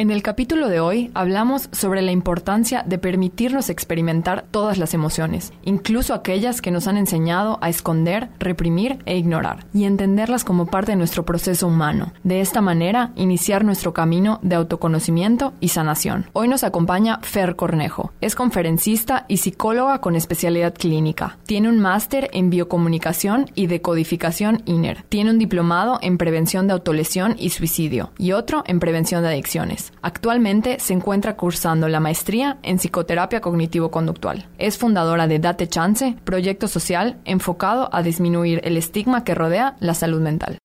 En el capítulo de hoy hablamos sobre la importancia de permitirnos experimentar todas las emociones, incluso aquellas que nos han enseñado a esconder, reprimir e ignorar, y entenderlas como parte de nuestro proceso humano. De esta manera, iniciar nuestro camino de autoconocimiento y sanación. Hoy nos acompaña Fer Cornejo. Es conferencista y psicóloga con especialidad clínica. Tiene un máster en biocomunicación y decodificación INER. Tiene un diplomado en prevención de autolesión y suicidio y otro en prevención de adicciones. Actualmente se encuentra cursando la maestría en psicoterapia cognitivo-conductual. Es fundadora de Date Chance, proyecto social enfocado a disminuir el estigma que rodea la salud mental.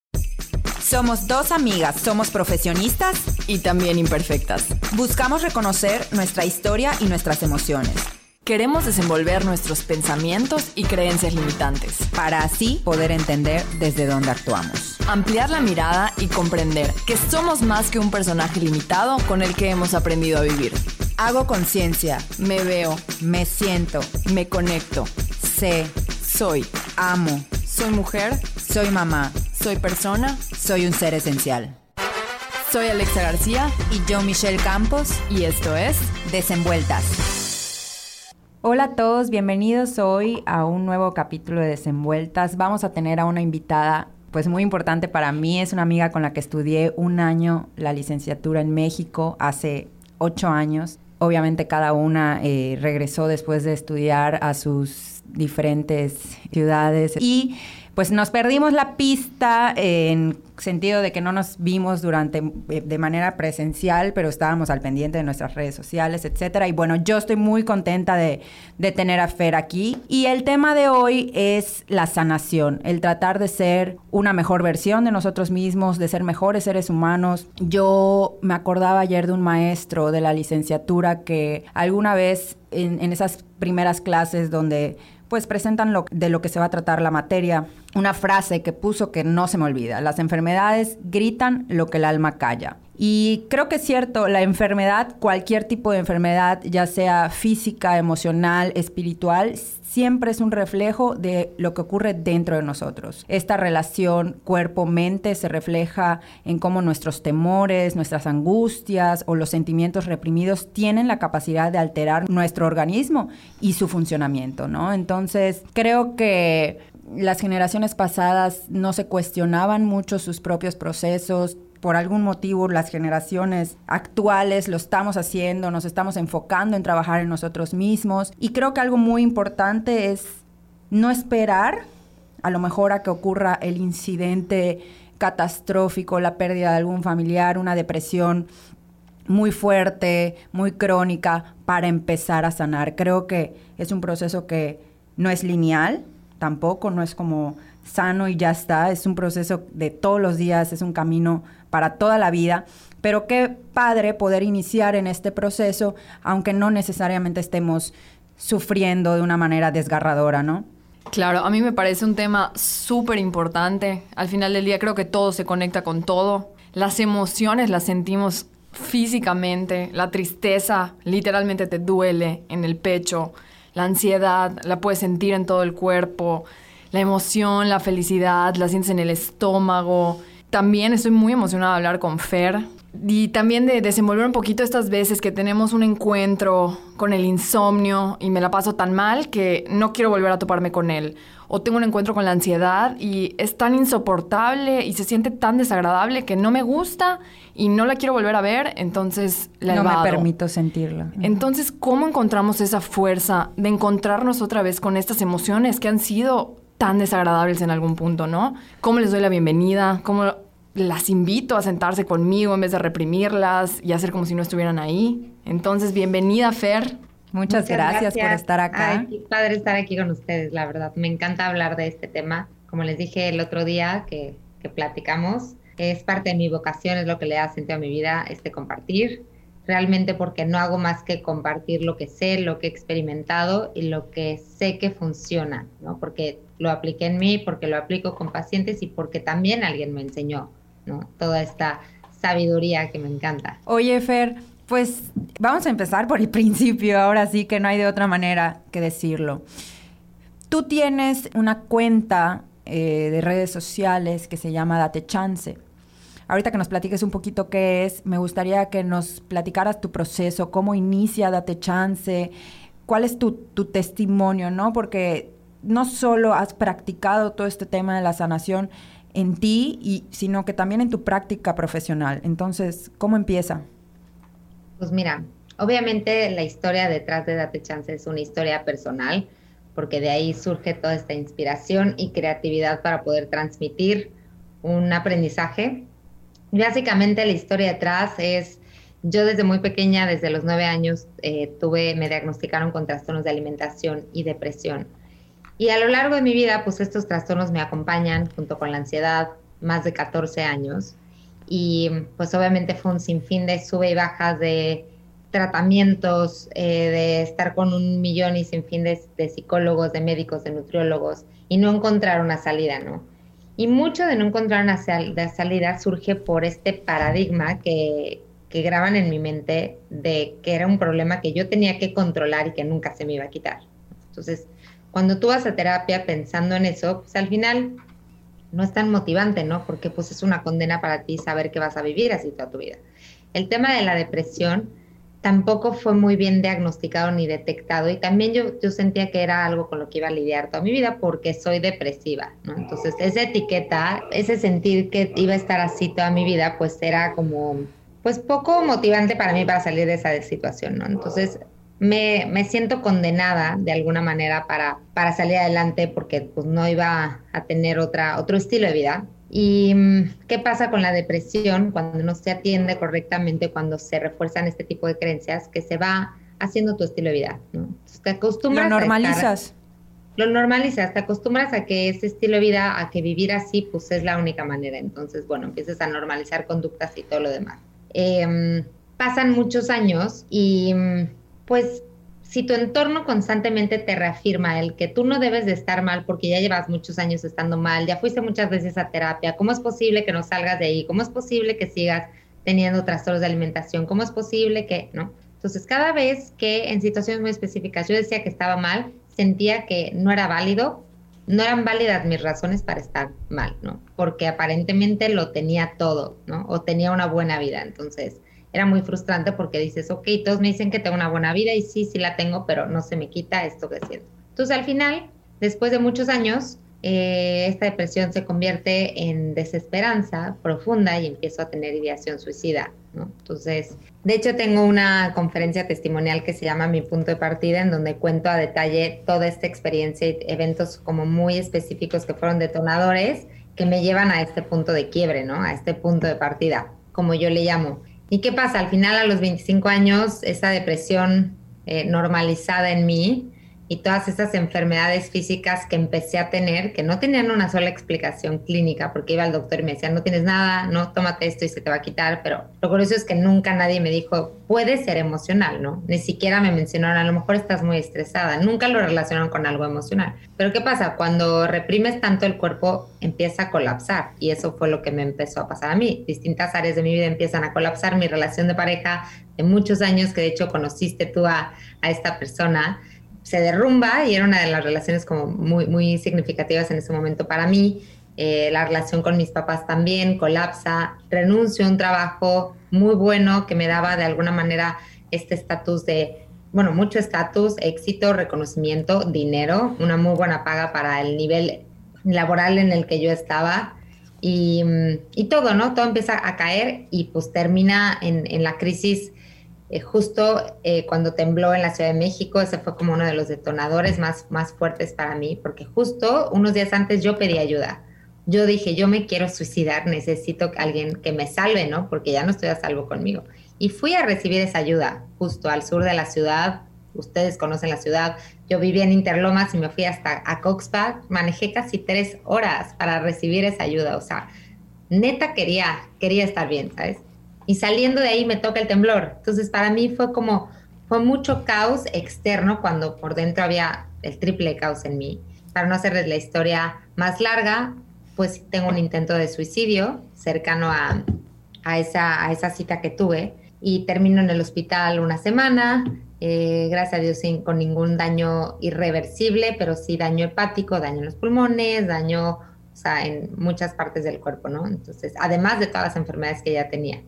Somos dos amigas, somos profesionistas y también imperfectas. Buscamos reconocer nuestra historia y nuestras emociones. Queremos desenvolver nuestros pensamientos y creencias limitantes. Para así poder entender desde dónde actuamos. Ampliar la mirada y comprender que somos más que un personaje limitado con el que hemos aprendido a vivir. Hago conciencia. Me veo. Me siento. Me conecto. Sé. Soy. Amo. Soy mujer. Soy mamá. Soy persona. Soy un ser esencial. Soy Alexa García. Y yo Michelle Campos. Y esto es Desenvueltas. Hola a todos, bienvenidos hoy a un nuevo capítulo de Desenvueltas. Vamos a tener a una invitada pues muy importante para mí. Es una amiga con la que estudié un año la licenciatura en México hace ocho años. Obviamente cada una eh, regresó después de estudiar a sus diferentes ciudades y pues nos perdimos la pista en sentido de que no nos vimos durante eh, de manera presencial, pero estábamos al pendiente de nuestras redes sociales, etcétera. Y bueno, yo estoy muy contenta de, de tener a Fer aquí. Y el tema de hoy es la sanación, el tratar de ser una mejor versión de nosotros mismos, de ser mejores seres humanos. Yo me acordaba ayer de un maestro de la licenciatura que alguna vez en, en esas primeras clases donde pues presentan lo, de lo que se va a tratar la materia, una frase que puso que no se me olvida. Las enfermedades gritan lo que el alma calla. Y creo que es cierto, la enfermedad, cualquier tipo de enfermedad, ya sea física, emocional, espiritual, siempre es un reflejo de lo que ocurre dentro de nosotros. Esta relación cuerpo-mente se refleja en cómo nuestros temores, nuestras angustias o los sentimientos reprimidos tienen la capacidad de alterar nuestro organismo y su funcionamiento, ¿no? Entonces, creo que las generaciones pasadas no se cuestionaban mucho sus propios procesos, por algún motivo las generaciones actuales lo estamos haciendo, nos estamos enfocando en trabajar en nosotros mismos y creo que algo muy importante es no esperar a lo mejor a que ocurra el incidente catastrófico, la pérdida de algún familiar, una depresión muy fuerte, muy crónica para empezar a sanar. Creo que es un proceso que no es lineal, tampoco, no es como sano y ya está, es un proceso de todos los días, es un camino para toda la vida, pero qué padre poder iniciar en este proceso, aunque no necesariamente estemos sufriendo de una manera desgarradora, ¿no? Claro, a mí me parece un tema súper importante. Al final del día creo que todo se conecta con todo. Las emociones las sentimos físicamente, la tristeza literalmente te duele en el pecho, la ansiedad la puedes sentir en todo el cuerpo, la emoción, la felicidad la sientes en el estómago, también estoy muy emocionada de hablar con Fer y también de desenvolver un poquito estas veces que tenemos un encuentro con el insomnio y me la paso tan mal que no quiero volver a toparme con él. O tengo un encuentro con la ansiedad y es tan insoportable y se siente tan desagradable que no me gusta y no la quiero volver a ver, entonces la No me permito sentirla. Entonces, ¿cómo encontramos esa fuerza de encontrarnos otra vez con estas emociones que han sido tan desagradables en algún punto, ¿no? ¿Cómo les doy la bienvenida? ¿Cómo las invito a sentarse conmigo en vez de reprimirlas y hacer como si no estuvieran ahí. Entonces, bienvenida, Fer. Muchas, gracias, por estar acá. Ay, padre estar aquí con ustedes, la verdad. Me encanta hablar de este tema. Como les dije el otro día que, que platicamos, es parte de mi vocación, es lo que le da sentido a mi vida, este compartir. Realmente porque no hago más que compartir lo que sé, lo que he experimentado y lo que sé que funciona, ¿no? Porque lo apliqué en mí, porque lo aplico con pacientes y porque también alguien me enseñó ¿no? Toda esta sabiduría que me encanta. Oye, Fer, pues vamos a empezar por el principio, ahora sí que no hay de otra manera que decirlo. Tú tienes una cuenta eh, de redes sociales que se llama Date Chance. Ahorita que nos platiques un poquito qué es, me gustaría que nos platicaras tu proceso, cómo inicia, date chance, cuál es tu, tu testimonio, ¿no? Porque no solo has practicado todo este tema de la sanación en ti, y, sino que también en tu práctica profesional. Entonces, ¿cómo empieza? Pues mira, obviamente la historia detrás de Date Chance es una historia personal, porque de ahí surge toda esta inspiración y creatividad para poder transmitir un aprendizaje. Básicamente la historia detrás es, yo desde muy pequeña, desde los nueve años, eh, tuve, me diagnosticaron con trastornos de alimentación y depresión. Y a lo largo de mi vida, pues estos trastornos me acompañan junto con la ansiedad más de 14 años. Y pues obviamente fue un sinfín de sube y bajas de tratamientos, eh, de estar con un millón y sinfín de, de psicólogos, de médicos, de nutriólogos y no encontrar una salida, ¿no? Y mucho de no encontrar una salida surge por este paradigma que, que graban en mi mente de que era un problema que yo tenía que controlar y que nunca se me iba a quitar. Entonces, cuando tú vas a terapia pensando en eso, pues al final no es tan motivante, ¿no? Porque pues es una condena para ti saber que vas a vivir así toda tu vida. El tema de la depresión tampoco fue muy bien diagnosticado ni detectado y también yo, yo sentía que era algo con lo que iba a lidiar toda mi vida porque soy depresiva. Entonces esa etiqueta, ese sentir que iba a estar así toda mi vida, pues era como, pues poco motivante para mí para salir de esa situación. Entonces me, me, siento condenada de alguna manera para, para salir adelante porque pues no iba a tener otra, otro estilo de vida. ¿Y mm, qué pasa con la depresión cuando no se atiende correctamente, cuando se refuerzan este tipo de creencias, que se va haciendo tu estilo de vida? ¿no? te acostumbras lo normalizas. lo normalizas, te acostumbras a que ese estilo de vida, a que vivir así, pues es la única manera. Entonces, bueno, empiezas a normalizar conductas y todo lo demás. Em, pasan muchos años y mm, pues si tu entorno constantemente te reafirma el que tú no debes de estar mal porque ya llevas muchos años estando mal, ya fuiste muchas veces a terapia, ¿cómo es posible que no salgas de ahí? ¿Cómo es posible que sigas teniendo trastornos de alimentación? ¿Cómo es posible que, no? Entonces, cada vez que en situaciones muy específicas yo decía que estaba mal, sentía que no era válido, no eran válidas mis razones para estar mal, ¿no? Porque aparentemente lo tenía todo, ¿no? O tenía una buena vida. Entonces, era muy frustrante porque dices, ok, todos me dicen que tengo una buena vida y sí, sí la tengo, pero no se me quita esto que siento. Entonces al final, después de muchos años, eh, esta depresión se convierte en desesperanza profunda y empiezo a tener ideación suicida. ¿no? Entonces, de hecho tengo una conferencia testimonial que se llama Mi punto de partida, en donde cuento a detalle toda esta experiencia y eventos como muy específicos que fueron detonadores que me llevan a este punto de quiebre, ¿no? A este punto de partida, como yo le llamo. ¿Y qué pasa? Al final, a los 25 años, esa depresión eh, normalizada en mí y todas esas enfermedades físicas que empecé a tener, que no tenían una sola explicación clínica, porque iba al doctor y me decía, no tienes nada, no, tómate esto y se te va a quitar, pero lo curioso es que nunca nadie me dijo, puede ser emocional, ¿no? Ni siquiera me mencionaron, a lo mejor estás muy estresada, nunca lo relacionaron con algo emocional. Pero ¿qué pasa? Cuando reprimes tanto el cuerpo, empieza a colapsar y eso fue lo que me empezó a pasar a mí. Distintas áreas de mi vida empiezan a colapsar, mi relación de pareja de muchos años, que de hecho conociste tú a, a esta persona, se derrumba y era una de las relaciones como muy, muy significativas en ese momento para mí. Eh, la relación con mis papás también colapsa, renuncio a un trabajo muy bueno que me daba de alguna manera este estatus de, bueno, mucho estatus, éxito, reconocimiento, dinero, una muy buena paga para el nivel laboral en el que yo estaba. Y, y todo, ¿no? Todo empieza a caer y pues termina en, en la crisis eh, justo eh, cuando tembló en la Ciudad de México, ese fue como uno de los detonadores más, más fuertes para mí, porque justo unos días antes yo pedí ayuda. Yo dije, yo me quiero suicidar, necesito alguien que me salve, ¿no? Porque ya no estoy a salvo conmigo. Y fui a recibir esa ayuda justo al sur de la ciudad. Ustedes conocen la ciudad. Yo vivía en Interlomas y me fui hasta a Coxpac. Manejé casi tres horas para recibir esa ayuda. O sea, neta quería, quería estar bien, ¿sabes? Y saliendo de ahí me toca el temblor. Entonces para mí fue como, fue mucho caos externo cuando por dentro había el triple caos en mí. Para no hacerles la historia más larga, pues tengo un intento de suicidio cercano a, a, esa, a esa cita que tuve y termino en el hospital una semana, eh, gracias a Dios sin, con ningún daño irreversible, pero sí daño hepático, daño en los pulmones, daño o en muchas partes del cuerpo, ¿no? Entonces, además de todas las enfermedades que ya tenía.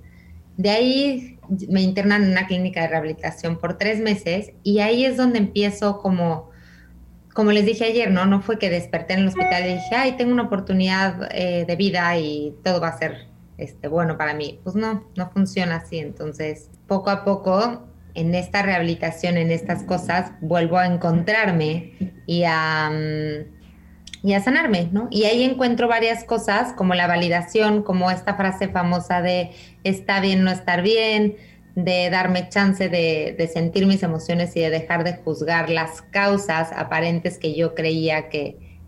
De ahí me internan en una clínica de rehabilitación por tres meses y ahí es donde empiezo como, como les dije ayer, ¿no? No fue que desperté en el hospital y dije, ay, tengo una oportunidad eh, de vida y todo va a ser este, bueno para mí. Pues no, no funciona así. Entonces, poco a poco, en esta rehabilitación, en estas cosas, vuelvo a encontrarme y a... Mm, y a sanarme, ¿no? Y ahí encuentro varias cosas, como la validación, como esta frase famosa de está bien no estar bien, de darme chance de, sentir mis emociones y de dejar de juzgar las causas aparentes que yo creía que,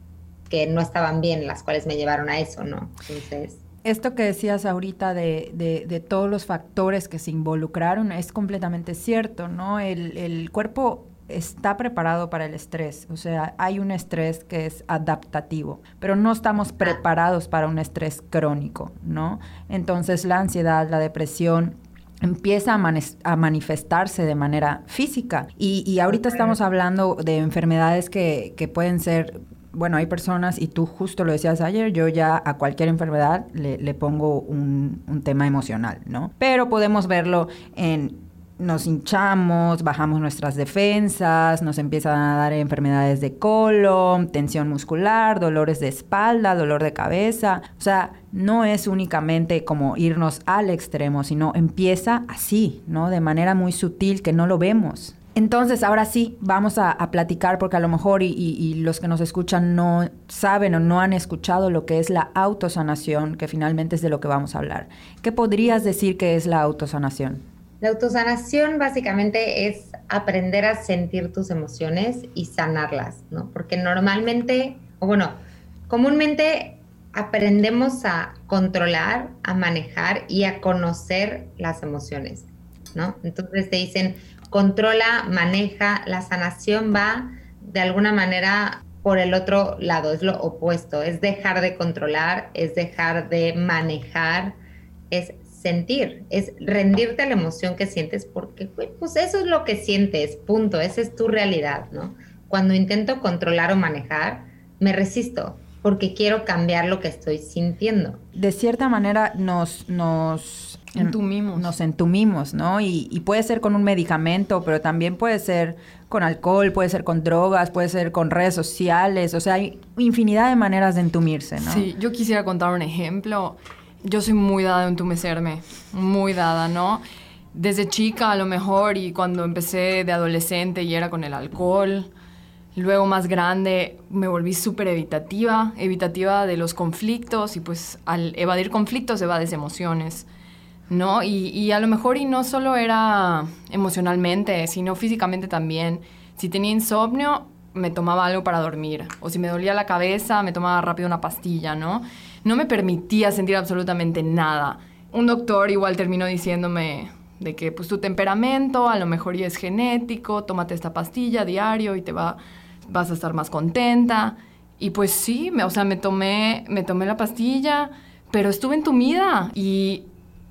que no estaban bien, las cuales me llevaron a eso, ¿no? Entonces... Esto que decías ahorita de, de, todos los factores que se involucraron es completamente cierto, ¿no? El, el cuerpo está preparado para el estrés. O sea, hay un estrés que es adaptativo, pero no estamos preparados para un estrés crónico, ¿no? Entonces la ansiedad, la depresión, empieza a, manifestarse de manera física. Y, ahorita estamos hablando de enfermedades que, pueden ser bueno, hay personas, y tú justo lo decías ayer, yo ya a cualquier enfermedad le, pongo un, un, tema emocional, ¿no? Pero podemos verlo en nos hinchamos, bajamos nuestras defensas, nos empiezan a dar enfermedades de colon, tensión muscular, dolores de espalda, dolor de cabeza. O sea, no es únicamente como irnos al extremo, sino empieza así, ¿no? De manera muy sutil que no lo vemos. Entonces, ahora sí, vamos a, platicar porque a lo mejor y, los que nos escuchan no saben o no han escuchado lo que es la autosanación, que finalmente es de lo que vamos a hablar. ¿Qué podrías decir que es la autosanación? La autosanación básicamente es aprender a sentir tus emociones y sanarlas, ¿no? Porque normalmente, o bueno, comúnmente aprendemos a controlar, a manejar y a conocer las emociones, ¿no? Entonces te dicen, controla, maneja, la sanación va de alguna manera por el otro lado, es lo opuesto, es dejar de controlar, es dejar de manejar, es sentir, es rendirte a la emoción que sientes, porque pues eso es lo que sientes, punto, esa es tu realidad, ¿no? Cuando intento controlar o manejar, me resisto, porque quiero cambiar lo que estoy sintiendo. De cierta manera nos, nos entumimos. Nos entumimos, ¿no? Y, y, puede ser con un medicamento, pero también puede ser con alcohol, puede ser con drogas, puede ser con redes sociales, o sea, hay infinidad de maneras de entumirse, ¿no? Sí, yo quisiera contar un ejemplo yo soy muy dada a entumecerme, muy dada, ¿no? Desde chica a lo mejor y cuando empecé de adolescente y era con el alcohol, luego más grande me volví súper evitativa, evitativa de los conflictos y pues al evadir conflictos evades emociones, ¿no? Y, y a lo mejor y no solo era emocionalmente, sino físicamente también. Si tenía insomnio, me tomaba algo para dormir. O si me dolía la cabeza, me tomaba rápido una pastilla, ¿no? no me permitía sentir absolutamente nada. Un doctor igual terminó diciéndome de que pues tu temperamento a lo mejor ya es genético, tómate esta pastilla diario y te va, vas a estar más contenta. Y pues sí, me, o sea, me tomé, me tomé la pastilla, pero estuve entumida y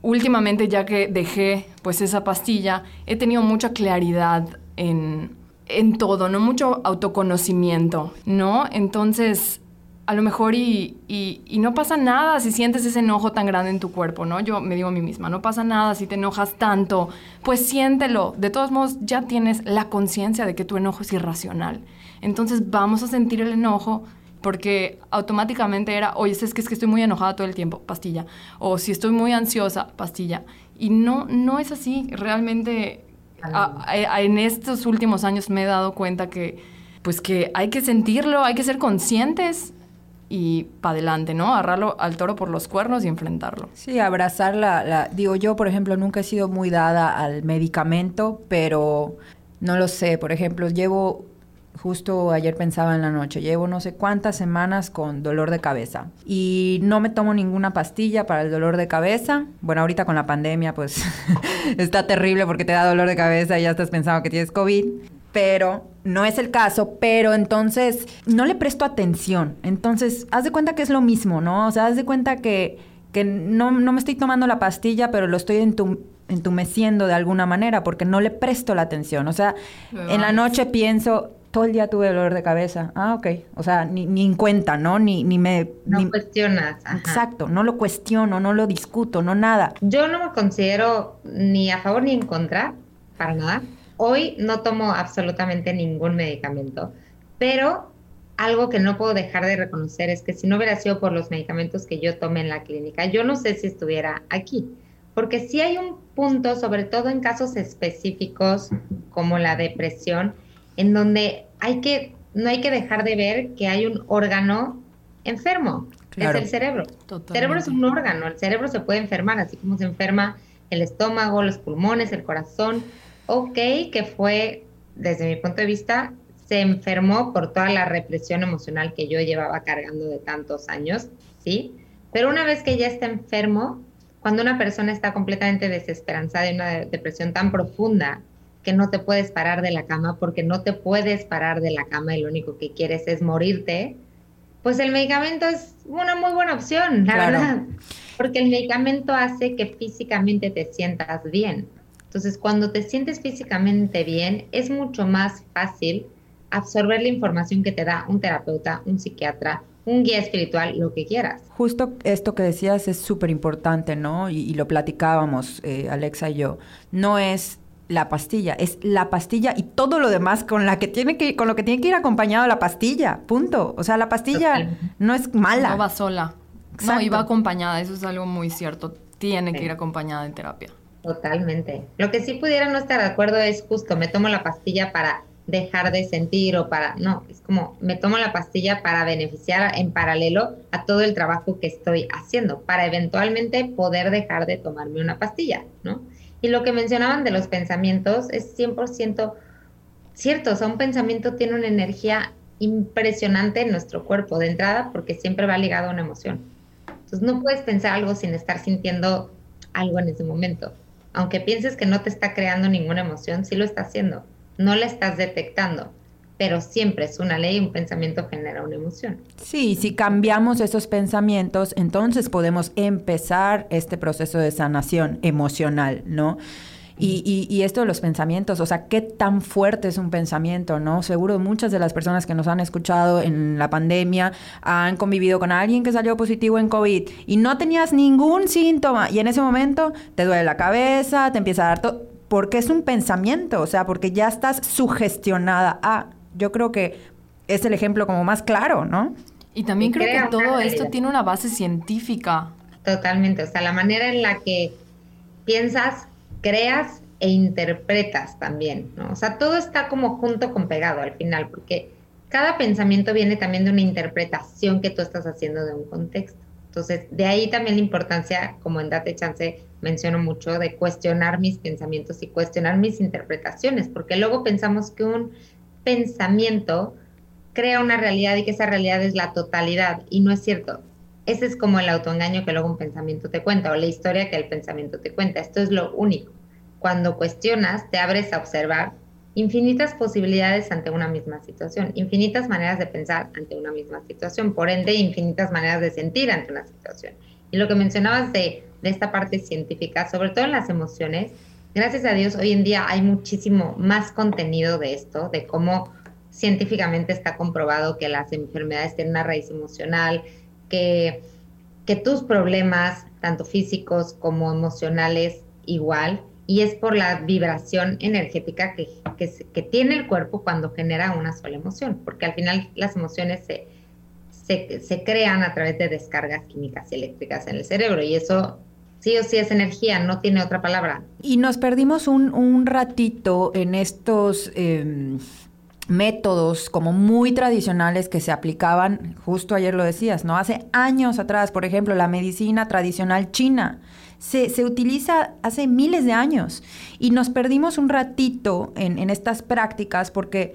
últimamente ya que dejé pues esa pastilla, he tenido mucha claridad en, en todo, ¿no? Mucho autoconocimiento, ¿no? Entonces, a lo mejor y, y, no pasa nada si sientes ese enojo tan grande en tu cuerpo, ¿no? Yo me digo a mí misma, no pasa nada si te enojas tanto, pues siéntelo. De todos modos, ya tienes la conciencia de que tu enojo es irracional. Entonces vamos a sentir el enojo porque automáticamente era, oye, es que, es que estoy muy enojada todo el tiempo, pastilla. O si estoy muy ansiosa, pastilla. Y no, no es así. Realmente en estos últimos años me he dado cuenta que pues que hay que sentirlo, hay que ser conscientes y para adelante, ¿no? Agarrarlo al toro por los cuernos y enfrentarlo. Sí, abrazar la, Digo, yo, por ejemplo, nunca he sido muy dada al medicamento, pero no lo sé. Por ejemplo, llevo, justo ayer pensaba en la noche, llevo no sé cuántas semanas con dolor de cabeza y no me tomo ninguna pastilla para el dolor de cabeza. Bueno, ahorita con la pandemia, pues está terrible porque te da dolor de cabeza y ya estás pensando que tienes COVID pero no es el caso, pero entonces no le presto atención. Entonces, haz de cuenta que es lo mismo, ¿no? O sea, haz de cuenta que, que no, no me estoy tomando la pastilla, pero lo estoy entumeciendo de alguna manera porque no le presto la atención. O sea, en la noche pienso, todo el día tuve dolor de cabeza. Ah, ok. O sea, ni, ni en cuenta, ¿no? Ni, ni me... No cuestionas. Exacto, no lo cuestiono, no lo discuto, no nada. Yo no me considero ni a favor ni en contra, para nada. Hoy no tomo absolutamente ningún medicamento, pero algo que no puedo dejar de reconocer es que si no hubiera sido por los medicamentos que yo tomé en la clínica, yo no sé si estuviera aquí. Porque si hay un punto, sobre todo en casos específicos como la depresión, en donde hay que, no hay que dejar de ver que hay un órgano enfermo, es el cerebro. El cerebro es un órgano, el cerebro se puede enfermar, así como se enferma el estómago, los pulmones, el corazón. Ok, que fue, desde mi punto de vista, se enfermó por toda la represión emocional que yo llevaba cargando de tantos años, ¿sí? Pero una vez que ya está enfermo, cuando una persona está completamente desesperanzada y una depresión tan profunda que no te puedes parar de la cama porque no te puedes parar de la cama y lo único que quieres es morirte, pues el medicamento es una muy buena opción, la verdad, porque el medicamento hace que físicamente te sientas bien. Entonces, cuando te sientes físicamente bien, es mucho más fácil absorber la información que te da un terapeuta, un psiquiatra, un guía espiritual, lo que quieras. Justo esto que decías es súper importante, ¿no? Y, lo platicábamos, eh, Alexa y yo. No es la pastilla, es la pastilla y todo lo demás con la que tiene que con lo que tiene que ir acompañado la pastilla, punto. O sea, la pastilla no es mala. No va sola. No, y va acompañada, eso es algo muy cierto. Tiene que ir acompañada en terapia. Totalmente. Lo que sí pudiera no estar de acuerdo es justo, me tomo la pastilla para dejar de sentir o para, no, es como me tomo la pastilla para beneficiar en paralelo a todo el trabajo que estoy haciendo, para eventualmente poder dejar de tomarme una pastilla, ¿no? Y lo que mencionaban de los pensamientos es 100% cierto, o sea, un pensamiento tiene una energía impresionante en nuestro cuerpo de entrada porque siempre va ligado a una emoción. Entonces no puedes pensar algo sin estar sintiendo algo en ese momento. Aunque pienses que no te está creando ninguna emoción, sí lo está haciendo no la estás detectando, pero siempre es una ley, un pensamiento genera una emoción. Sí, si cambiamos esos pensamientos, entonces podemos empezar este proceso de sanación emocional, ¿no? Y, y, esto de los pensamientos, o sea, qué tan fuerte es un pensamiento, ¿no? Seguro muchas de las personas que nos han escuchado en la pandemia han convivido con alguien que salió positivo en COVID y no tenías ningún síntoma y en ese momento te duele la cabeza, te empieza a dar todo porque es un pensamiento, o sea, porque ya estás sugestionada a, yo creo que es el ejemplo como más claro, ¿no? Y también creo que todo esto tiene una base científica. Totalmente, o sea, la manera en la que piensas, creas e interpretas también, ¿no? O sea, todo está como junto con pegado al final, porque cada pensamiento viene también de una interpretación que tú estás haciendo de un contexto. Entonces, de ahí también la importancia, como en Date Chance menciono mucho, de cuestionar mis pensamientos y cuestionar mis interpretaciones, porque luego pensamos que un pensamiento crea una realidad y que esa realidad es la totalidad, y no es cierto. Ese es como el autoengaño que luego un pensamiento te cuenta, o la historia que el pensamiento te cuenta. Esto es lo único. Cuando cuestionas, te abres a observar infinitas posibilidades ante una misma situación, infinitas maneras de pensar ante una misma situación, por ende, infinitas maneras de sentir ante una situación. Y lo que mencionabas de, de esta parte científica, sobre todo en las emociones, gracias a Dios hoy en día hay muchísimo más contenido de esto, de cómo científicamente está comprobado que las enfermedades tienen una raíz emocional, que, que tus problemas, tanto físicos como emocionales, igual, y es por la vibración energética que, que, tiene el cuerpo cuando genera una sola emoción, porque al final las emociones se, se, crean a través de descargas químicas y eléctricas en el cerebro y eso sí o sí es energía, no tiene otra palabra. Y nos perdimos un, un ratito en estos... Em, métodos como muy tradicionales que se aplicaban, justo ayer lo decías, ¿no? Hace años atrás, por ejemplo, la medicina tradicional china se, se utiliza hace miles de años y nos perdimos un ratito en, en estas prácticas porque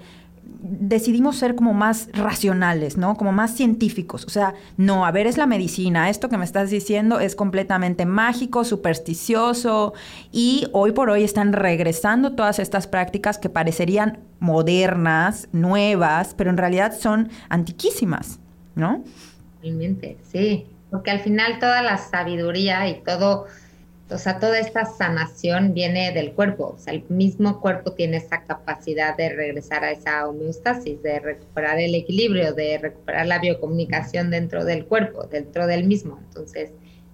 decidimos ser como más racionales, ¿no? Como más científicos. O sea, no, a ver, es la medicina. Esto que me estás diciendo es completamente mágico, supersticioso. Y hoy por hoy están regresando todas estas prácticas que parecerían modernas, nuevas, pero en realidad son antiquísimas, ¿no? Realmente, sí. Porque al final toda la sabiduría y todo o sea, toda esta sanación viene del cuerpo, o sea, el mismo cuerpo tiene esa capacidad de regresar a esa homeostasis, de recuperar el equilibrio, de recuperar la biocomunicación dentro del cuerpo, dentro del mismo. Entonces,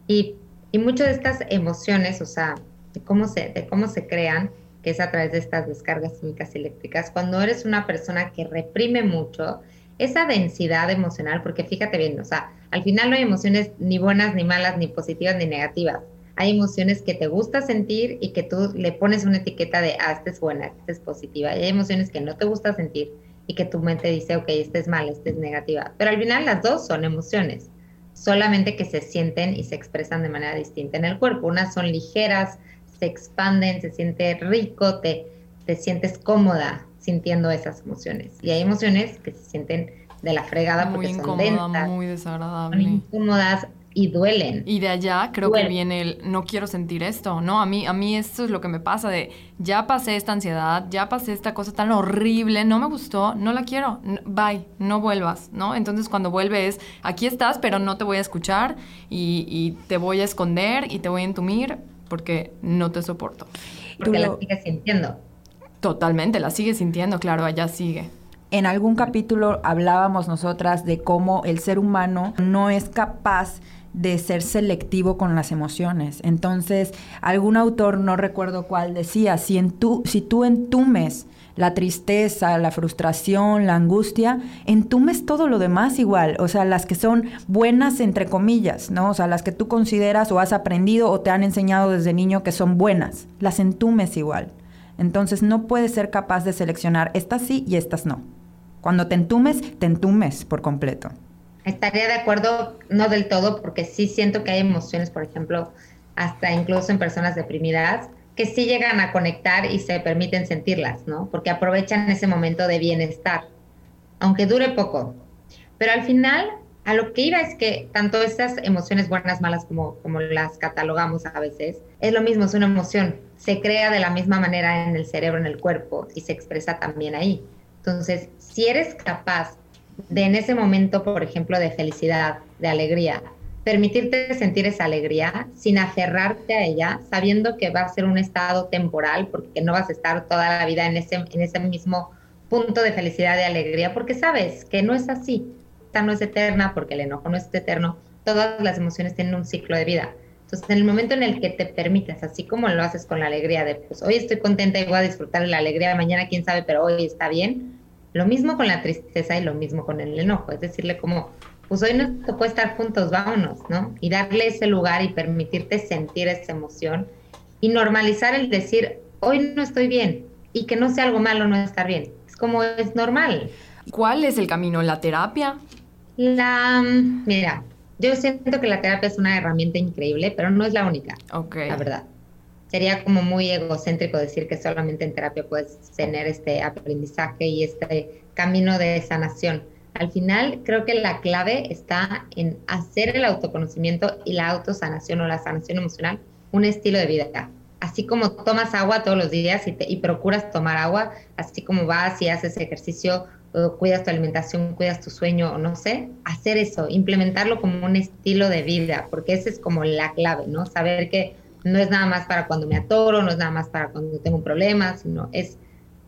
y, y muchas de estas emociones, o sea, cómo, se, de cómo se crean, que es a través de estas descargas químicas eléctricas, cuando eres una persona que reprime mucho, esa densidad emocional, porque fíjate bien, o sea, al final no hay emociones ni buenas, ni malas, ni positivas, ni negativas hay emociones que te gusta sentir y que tú le pones una etiqueta de, ah, esta es buena, esta es positiva. Y hay emociones que no te gusta sentir y que tu mente dice, ok, esta es mala, esta es negativa. Pero al final las dos son emociones, solamente que se sienten y se expresan de manera distinta en el cuerpo. Unas son ligeras, se expanden, se siente rico, te, te sientes cómoda sintiendo esas emociones. Y hay emociones que se sienten de la fregada porque son muy desagradable. Son incómodas, y duelen. Y de allá creo que viene el no quiero sentir esto, ¿no? A mí, a mí esto es lo que me pasa de ya pasé esta ansiedad, ya pasé esta cosa tan horrible, no me gustó, no la quiero, bye, no vuelvas, ¿no? Entonces cuando vuelves, aquí estás, pero no te voy a escuchar y, y te voy a esconder y te voy a entumir porque no te soporto. Porque la sigues sintiendo. Totalmente, la sigues sintiendo, claro, allá sigue. En algún capítulo hablábamos nosotras de cómo el ser humano no es capaz de ser selectivo con las emociones. Entonces, algún autor, no recuerdo cuál, decía, si, en tu, si tú entumes la tristeza, la frustración, la angustia, entumes todo lo demás igual, o sea, las que son buenas entre comillas, ¿no? O sea, las que tú consideras o has aprendido o te han enseñado desde niño que son buenas, las entumes igual. Entonces no puedes ser capaz de seleccionar estas sí y estas no. Cuando te entumes, te entumes por completo. Estaría de acuerdo, no del todo, porque sí siento que hay emociones, por ejemplo, hasta incluso en personas deprimidas, que sí llegan a conectar y se permiten sentirlas, ¿no? Porque aprovechan ese momento de bienestar, aunque dure poco. Pero al final, a lo que iba es que tanto estas emociones buenas, malas, como, como las catalogamos a veces, es lo mismo, es una emoción. Se crea de la misma manera en el cerebro, en el cuerpo, y se expresa también ahí. Entonces, si eres capaz de en ese momento, por ejemplo, de felicidad, de alegría, permitirte sentir esa alegría sin aferrarte a ella, sabiendo que va a ser un estado temporal, porque no vas a estar toda la vida en ese, en ese mismo punto de felicidad, de alegría, porque sabes que no es así. Esta no es eterna, porque el enojo no es eterno. Todas las emociones tienen un ciclo de vida. Entonces, en el momento en el que te permites, así como lo haces con la alegría de, pues hoy estoy contenta y voy a disfrutar de la alegría, mañana quién sabe, pero hoy está bien, lo mismo con la tristeza y lo mismo con el enojo, es decirle como, pues hoy no se puede estar juntos, vámonos, ¿no? Y darle ese lugar y permitirte sentir esa emoción y normalizar el decir, hoy no estoy bien y que no sea algo malo no estar bien. Es como es normal. ¿Cuál es el camino? ¿La terapia? La, mira, yo siento que la terapia es una herramienta increíble, pero no es la única. Ok. La verdad sería como muy egocéntrico decir que solamente en terapia puedes tener este aprendizaje y este camino de sanación. Al final, creo que la clave está en hacer el autoconocimiento y la autosanación o la sanación emocional un estilo de vida. Así como tomas agua todos los días y, procuras tomar agua, así como vas y haces ejercicio, cuidas tu alimentación, cuidas tu sueño, o no sé, hacer eso, implementarlo como un estilo de vida, porque esa es como la clave, ¿no? Saber que no es nada más para cuando me atoro, no es nada más para cuando tengo un problema, sino es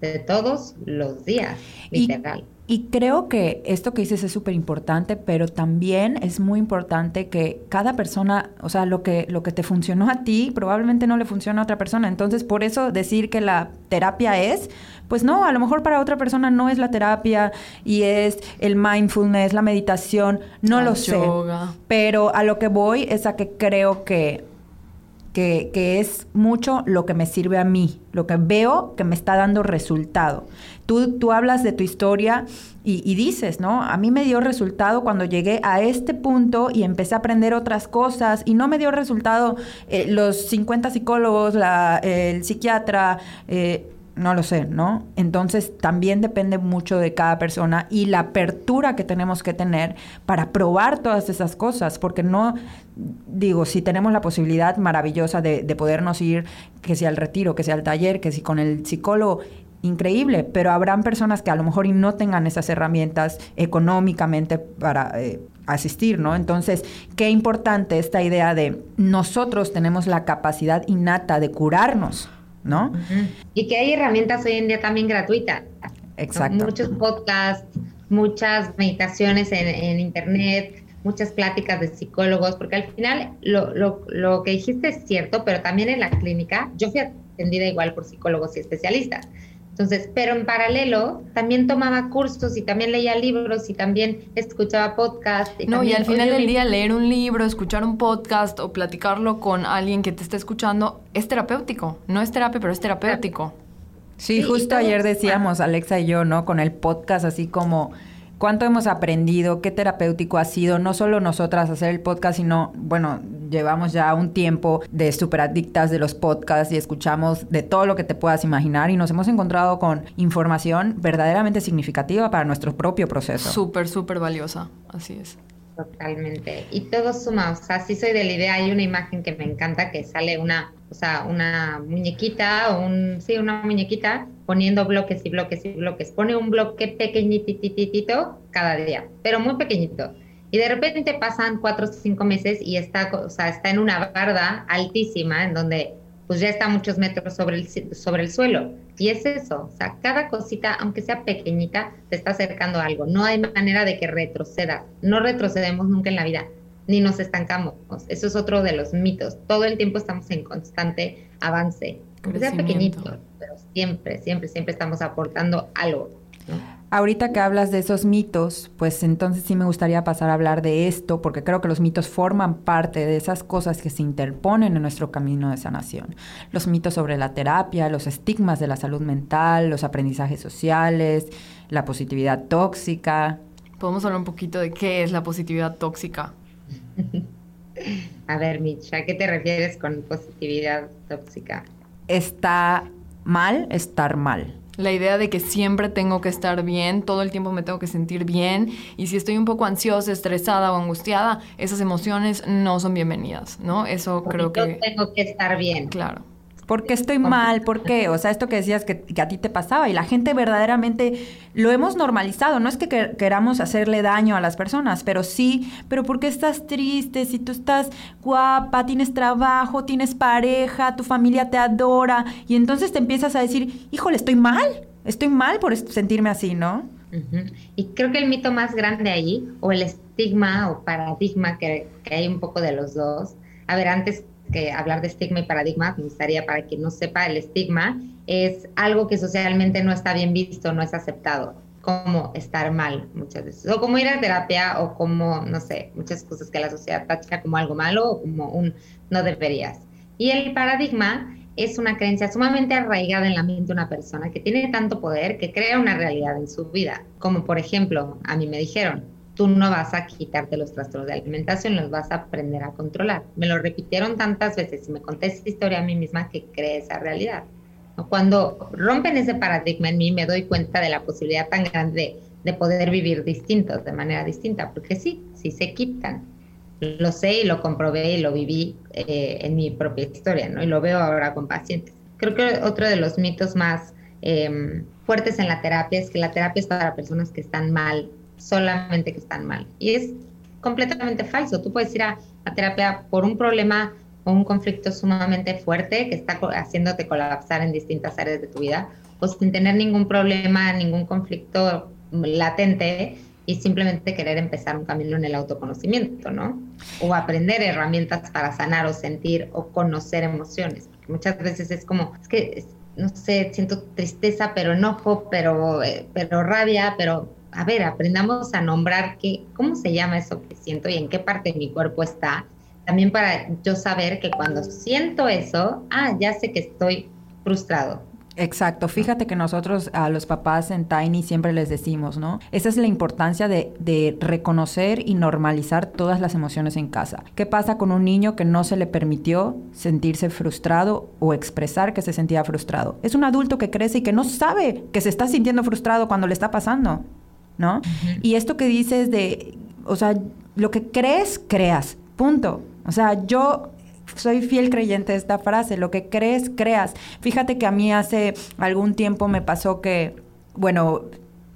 de todos los días, literal. Y, creo que esto que dices es súper importante, pero también es muy importante que cada persona, o sea, lo que, lo que te funcionó a ti probablemente no le funciona a otra persona. Entonces, por eso decir que la terapia es, pues no, a lo mejor para otra persona no es la terapia y es el mindfulness, la meditación, no lo sé. Pero a lo que voy es a que creo que que, es mucho lo que me sirve a mí, lo que veo que me está dando resultado. Tú, tú hablas de tu historia y, dices, ¿no? A mí me dio resultado cuando llegué a este punto y empecé a aprender otras cosas y no me dio resultado eh, los 50 psicólogos, la, el psiquiatra. Eh, no lo sé, ¿no? Entonces también depende mucho de cada persona y la apertura que tenemos que tener para probar todas esas cosas, porque no, digo, si tenemos la posibilidad maravillosa de, de podernos ir, que sea al retiro, que sea al taller, que si con el psicólogo, increíble, pero habrán personas que a lo mejor no tengan esas herramientas económicamente para, eh, asistir, ¿no? Entonces, qué importante esta idea de nosotros tenemos la capacidad innata de curarnos, ¿no? Y que hay herramientas hoy en día también gratuitas. Exacto. Muchos podcasts, muchas meditaciones en, internet, muchas pláticas de psicólogos, porque al final lo, lo, lo que dijiste es cierto, pero también en la clínica, yo fui atendida igual por psicólogos y especialistas. Entonces, pero en paralelo también tomaba cursos y también leía libros y también escuchaba podcast. Y no, y al final del día leer un libro, escuchar un podcast o platicarlo con alguien que te esté escuchando es terapéutico. No es terapia, pero es terapéutico. Sí, justo ayer decíamos, Alexa y yo, ¿no? Con el podcast así como cuánto hemos aprendido, qué terapéutico ha sido, no solo nosotras hacer el podcast, sino, bueno, llevamos ya un tiempo de súper adictas de los podcasts y escuchamos de todo lo que te puedas imaginar y nos hemos encontrado con información verdaderamente significativa para nuestro propio proceso. Súper, súper valiosa, así es. Totalmente. Y todo suma, o sea, sí soy de la idea, hay una imagen que me encanta que sale una, o sea, una muñequita un, sí, una muñequita poniendo bloques y bloques y bloques. Pone un bloque pequeñitititito cada día, pero muy pequeñito. Y de repente pasan cuatro o cinco meses y está, o sea, está en una barda altísima en donde pues ya está muchos metros sobre el, sobre el suelo. Y es eso, o sea, cada cosita, aunque sea pequeñita, te está acercando a algo. No hay manera de que retroceda. No retrocedemos nunca en la vida, ni nos estancamos. Eso es otro de los mitos. Todo el tiempo estamos en constante avance. Aunque sea pequeñito, pero siempre, siempre, siempre estamos aportando algo. Ahorita que hablas de esos mitos, pues entonces sí me gustaría pasar a hablar de esto, porque creo que los mitos forman parte de esas cosas que se interponen en nuestro camino de sanación. Los mitos sobre la terapia, los estigmas de la salud mental, los aprendizajes sociales, la positividad tóxica. Podemos hablar un poquito de qué es la positividad tóxica. A ver, Mitch, ¿a qué te refieres con positividad tóxica? Está mal estar mal. La idea de que siempre tengo que estar bien, todo el tiempo me tengo que sentir bien y si estoy un poco ansiosa, estresada o angustiada, esas emociones no son bienvenidas, ¿no? Eso creo que... tengo que estar bien. Claro. ¿Por qué estoy mal? ¿Por qué? O sea, esto que decías que, a ti te pasaba y la gente verdaderamente lo hemos normalizado. No es que queramos hacerle daño a las personas, pero sí, pero ¿por qué estás triste? Si tú estás guapa, tienes trabajo, tienes pareja, tu familia te adora y entonces te empiezas a decir, híjole, estoy mal, estoy mal por sentirme así, ¿no? Y creo que el mito más grande ahí, o el estigma o paradigma que, que hay un poco de los dos, a ver, antes que hablar de estigma y paradigma, me gustaría para quien no sepa, el estigma es algo que socialmente no está bien visto, no es aceptado, como estar mal muchas veces, o como ir a terapia, o como, no sé, muchas cosas que la sociedad tacha como algo malo o como un no deberías. Y el paradigma es una creencia sumamente arraigada en la mente de una persona que tiene tanto poder que crea una realidad en su vida, como por ejemplo, a mí me dijeron, tú no vas a quitarte los trastornos de alimentación, los vas a aprender a controlar. Me lo repitieron tantas veces y me conté esa historia a mí misma que cree esa realidad. Cuando rompen ese paradigma en mí, me doy cuenta de la posibilidad tan grande de, poder vivir distintos, de manera distinta, porque sí, sí se quitan. Lo sé y lo comprobé y lo viví eh, en mi propia historia, ¿no? Y lo veo ahora con pacientes. Creo que otro de los mitos más em, fuertes en la terapia es que la terapia es para personas que están mal solamente que están mal. Y es completamente falso. Tú puedes ir a, terapia por un problema o un conflicto sumamente fuerte que está haciéndote colapsar en distintas áreas de tu vida, o sin tener ningún problema, ningún conflicto latente y simplemente querer empezar un camino en el autoconocimiento, ¿no? O aprender herramientas para sanar o sentir o conocer emociones. Porque muchas veces es como, es que, no sé, siento tristeza, pero enojo, pero, eh, pero rabia, pero a ver, aprendamos a nombrar qué, cómo se llama eso que siento y en qué parte de mi cuerpo está. También para yo saber que cuando siento eso, ah, ya sé que estoy frustrado. Exacto, fíjate que nosotros a los papás en Tiny siempre les decimos, ¿no? Esa es la importancia de, de, reconocer y normalizar todas las emociones en casa. ¿Qué pasa con un niño que no se le permitió sentirse frustrado o expresar que se sentía frustrado? Es un adulto que crece y que no sabe que se está sintiendo frustrado cuando le está pasando. ¿No? Y esto que dices de, o sea, lo que crees, creas, punto. O sea, yo soy fiel creyente de esta frase, lo que crees, creas. Fíjate que a mí hace algún tiempo me pasó que, bueno,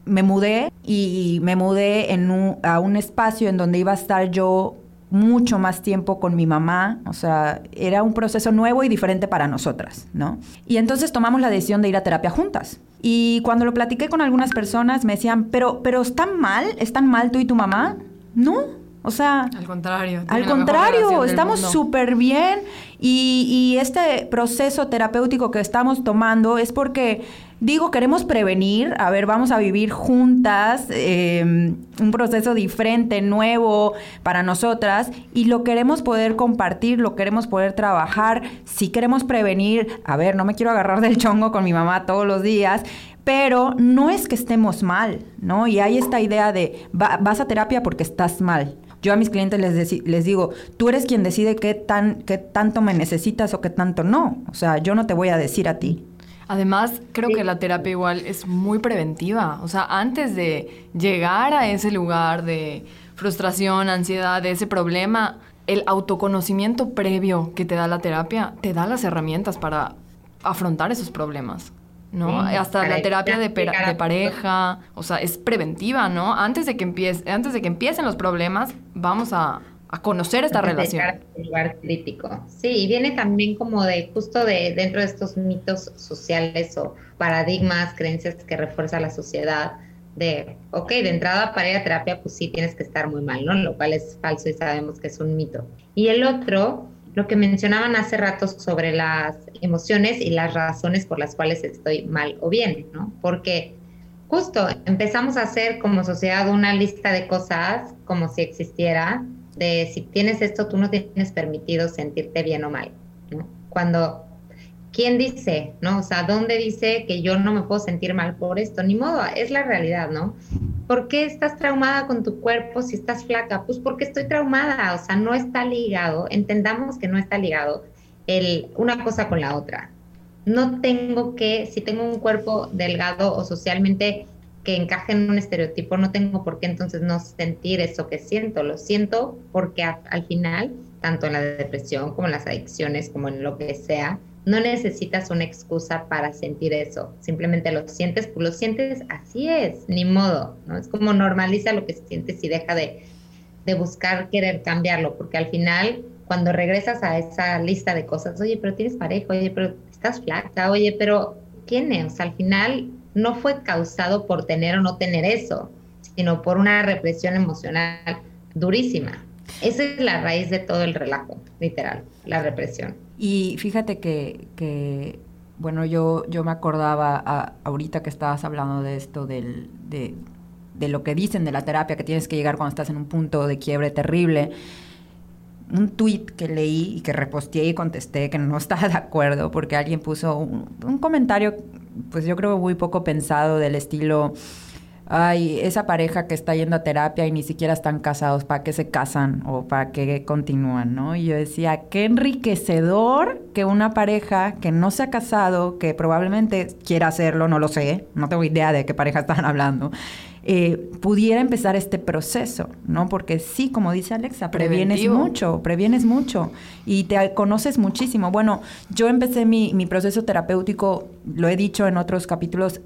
me mudé y me mudé en a un espacio en donde iba a estar yo mucho más tiempo con mi mamá, o sea, era un proceso nuevo y diferente para nosotras, ¿no? Y entonces tomamos la decisión de ir a terapia juntas. Y cuando lo platiqué con algunas personas me decían, pero, pero ¿están mal? ¿Están mal tú y tu mamá? No, o sea... Al contrario. Al contrario, estamos súper bien y, y, este proceso terapéutico que estamos tomando es porque, digo, queremos prevenir, a ver, vamos a vivir juntas em, un proceso diferente, nuevo para nosotras y lo queremos poder compartir, lo queremos poder trabajar, si queremos prevenir, a ver, no me quiero agarrar del chongo con mi mamá todos los días, pero no es que estemos mal, ¿no? Y hay esta idea de vas a terapia porque estás mal. Yo a mis clientes les, les digo, tú eres quien decide qué, tan, qué tanto me necesitas o qué tanto no. O sea, yo no te voy a decir a ti. Además, creo que la terapia igual es muy preventiva. O sea, antes de llegar a ese lugar de frustración, ansiedad, de ese problema, el autoconocimiento previo que te da la terapia te da las herramientas para afrontar esos problemas. ¿No? Hasta la terapia de, de, pareja, o sea, es preventiva, ¿no? Antes de que empiece, antes de que empiecen los problemas, vamos a, a conocer esta relación. Un lugar crítico. Sí, y viene también como de justo de dentro de estos mitos sociales o paradigmas, creencias que refuerza la sociedad de, ok, de entrada para ir a terapia, pues sí tienes que estar muy mal, ¿no? Lo cual es falso y sabemos que es un mito. Y el otro lo que mencionaban hace rato sobre las emociones y las razones por las cuales estoy mal o bien, ¿no? Porque justo empezamos a hacer como sociedad una lista de cosas como si existiera, de si tienes esto, tú no tienes permitido sentirte bien o mal, ¿no? Cuando, ¿quién dice, no? O sea, ¿dónde dice que yo no me puedo sentir mal por esto? Ni modo, es la realidad, ¿no? ¿Por qué estás traumada con tu cuerpo si estás flaca? Pues porque estoy traumada, o sea, no está ligado, entendamos que no está ligado el, una cosa con la otra. No tengo que, si tengo un cuerpo delgado o socialmente que encaje en un estereotipo, no tengo por qué entonces no sentir eso que siento. Lo siento porque al final, tanto en la depresión como en las adicciones, como en lo que sea, no necesitas una excusa para sentir eso, simplemente lo sientes, pues lo sientes, así es, ni modo, ¿no? Es como normaliza lo que sientes y deja de, de buscar querer cambiarlo, porque al final, cuando regresas a esa lista de cosas, oye, pero tienes pareja, oye, pero estás flaca, oye, pero tiene, o sea, al final no fue causado por tener o no tener eso, sino por una represión emocional durísima. Esa es la raíz de todo el relajo, literal, la represión. Y fíjate que, bueno, yo, yo me acordaba ahorita que estabas hablando de esto, del, de, lo que dicen de la terapia, que tienes que llegar cuando estás en un punto de quiebre terrible. Un tweet que leí y que reposteé y contesté que no estaba de acuerdo porque alguien puso un comentario, pues yo creo muy poco pensado del estilo ay, esa pareja que está yendo a terapia y ni siquiera están casados, ¿para qué se casan o para qué continúan, no? Y yo decía, qué enriquecedor que una pareja que no se ha casado, que probablemente quiera hacerlo, no lo sé, no tengo idea de qué pareja están hablando, eh, pudiera empezar este proceso, ¿no? Porque sí, como dice Alexa, previenes mucho, previenes mucho y te conoces muchísimo. Bueno, yo empecé mi, mi proceso terapéutico, lo he dicho en otros capítulos,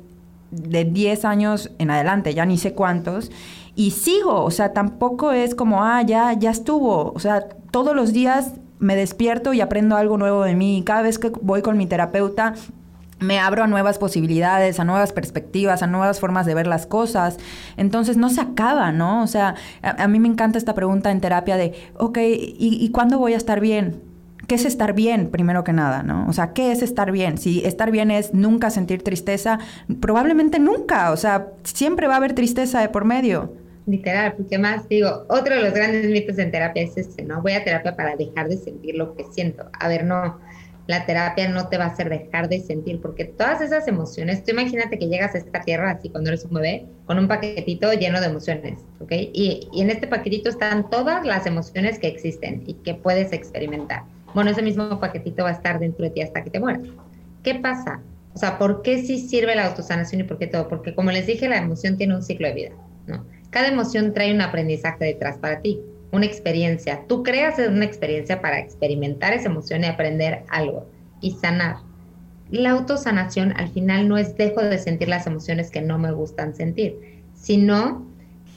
de 10 años en adelante, ya ni sé cuántos, y sigo, o sea, tampoco es como, ah, ya, ya estuvo, o sea, todos los días me despierto y aprendo algo nuevo de mí, cada vez que voy con mi terapeuta, me abro a nuevas posibilidades, a nuevas perspectivas, a nuevas formas de ver las cosas. Entonces no se acaba, ¿no? O sea, a, mí me encanta esta pregunta en terapia de, ok, ¿y, ¿y cuándo voy a estar bien? ¿Qué es estar bien, primero que nada, no? O sea, ¿qué es estar bien? Si estar bien es nunca sentir tristeza, probablemente nunca, o sea, siempre va a haber tristeza de por medio. Literal, porque más digo, otro de los grandes mitos en terapia es este, ¿no? Voy a terapia para dejar de sentir lo que siento. A ver, no, la terapia no te va a hacer dejar de sentir, porque todas esas emociones, tú imagínate que llegas a esta tierra así cuando eres un bebé, con un paquetito lleno de emociones, ¿ok? Y, y en este paquetito están todas las emociones que existen y que puedes experimentar bueno, ese mismo paquetito va a estar dentro de ti hasta que te mueras. ¿Qué pasa? O sea, ¿por qué sí sirve la autosanación y por qué todo? Porque como les dije, la emoción tiene un ciclo de vida, ¿no? Cada emoción trae un aprendizaje detrás para ti, una experiencia. Tú creas una experiencia para experimentar esa emoción y aprender algo y sanar. la autosanación al final no es dejo de sentir las emociones que no me gustan sentir, sino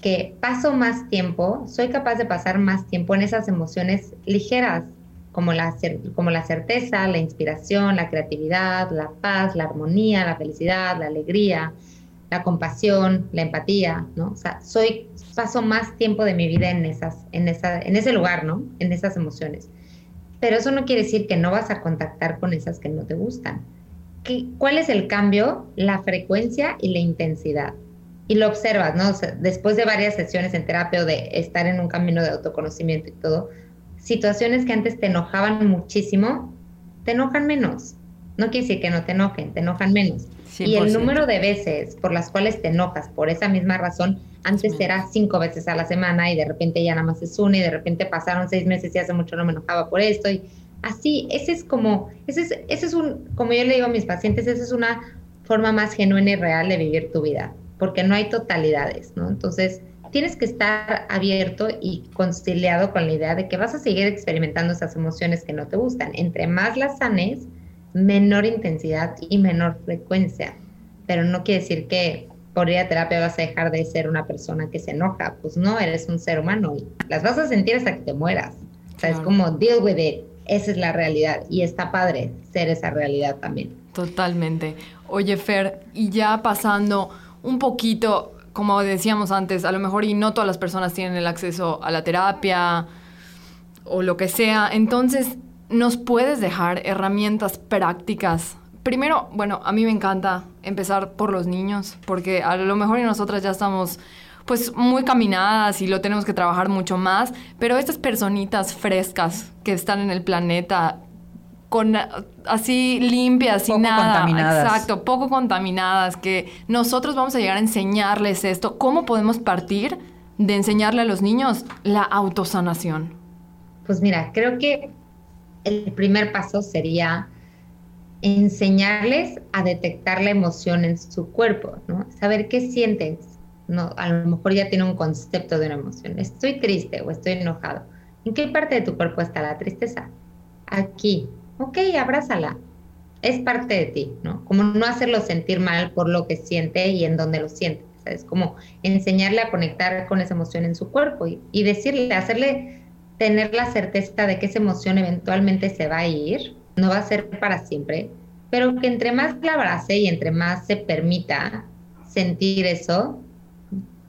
que paso más tiempo, soy capaz de pasar más tiempo en esas emociones ligeras, como la, como la certeza, la inspiración, la creatividad, la paz, la armonía, la felicidad, la alegría, la compasión, la empatía, ¿no? O sea, soy, paso más tiempo de mi vida en, esas, en, esa, en ese lugar, ¿no? En esas emociones. Pero eso no quiere decir que no vas a contactar con esas que no te gustan. ¿Qué, ¿Cuál es el cambio? La frecuencia y la intensidad. Y lo observas, ¿no? después de varias sesiones en terapia o de estar en un camino de autoconocimiento y todo, situaciones que antes te enojaban muchísimo, te enojan menos. No quiere decir que no te enojen, te enojan menos. Y el número de veces por las cuales te enojas por esa misma razón, antes era cinco veces a la semana y de repente ya nada más es una y de repente pasaron seis meses y hace mucho no me enojaba por esto. Y así, ese es como, ese es, ese es un, como yo le digo a mis pacientes, esa es una forma más genuina y real de vivir tu vida, porque no hay totalidades, ¿no? Entonces, tienes que estar abierto y conciliado con la idea de que vas a seguir experimentando esas emociones que no te gustan. Entre más las sanes, menor intensidad y menor frecuencia. Pero no quiere decir que por ir a terapia vas a dejar de ser una persona que se enoja. Pues no, eres un ser humano y las vas a sentir hasta que te mueras. O sea, es como deal with it. Esa es la realidad y está padre ser esa realidad también. Totalmente. Oye, Fer, y ya pasando un poquito como decíamos antes, a lo mejor y no todas las personas tienen el acceso a la terapia o lo que sea. Entonces, ¿nos puedes dejar herramientas prácticas? Primero, bueno, a mí me encanta empezar por los niños, porque a lo mejor y nosotras ya estamos pues muy caminadas y lo tenemos que trabajar mucho más, pero estas personitas frescas que están en el planeta con así limpias y nada. Contaminadas. Exacto, poco contaminadas, que nosotros vamos a llegar a enseñarles esto. ¿Cómo podemos partir de enseñarle a los niños la autosanación? Pues mira, creo que el primer paso sería enseñarles a detectar la emoción en su cuerpo, ¿no? Saber qué sientes, ¿no? A lo mejor ya tiene un concepto de una emoción. Estoy triste o estoy enojado. ¿En qué parte de tu cuerpo está la tristeza? Aquí, ok, abrázala. Es parte de ti, ¿no? Como no hacerlo sentir mal por lo que siente y en donde lo siente. Es como enseñarle a conectar con esa emoción en su cuerpo y, decirle, hacerle tener la certeza de que esa emoción eventualmente se va a ir, no va a ser para siempre, pero que entre más la abrace y entre más se permita sentir eso,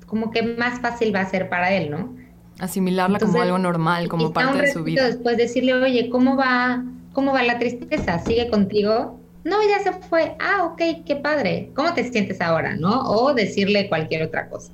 como que más fácil va a ser para él, ¿no? Asimilarla como algo normal, como parte de su vida. Después decirle, oye, ¿cómo va? ¿Cómo va la tristeza? ¿Sigue contigo? No, ya se fue. Ah, ok, qué padre. ¿Cómo te sientes ahora? ¿No? O decirle cualquier otra cosa.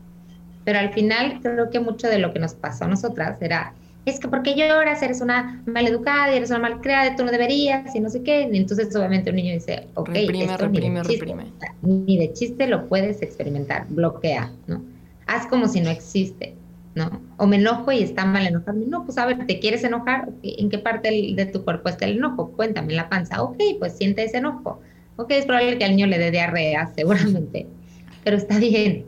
Pero al final creo que mucho de lo que nos pasó a nosotras era, es que porque lloras, eres una maleducada eres una malcriada, tú no deberías y no sé qué. Y entonces obviamente un niño dice, ok, reprime, reprime, reprime. Ni de chiste lo puedes experimentar, bloquea, ¿no? Haz como si no existe. ¿No? O me enojo y está mal enojarme. No, pues a ver, ¿te quieres enojar? ¿En qué parte de tu cuerpo está el enojo? Cuéntame, en la panza. Ok, pues siente ese enojo. Ok, es probable que al niño le dé diarrea, seguramente, pero está bien.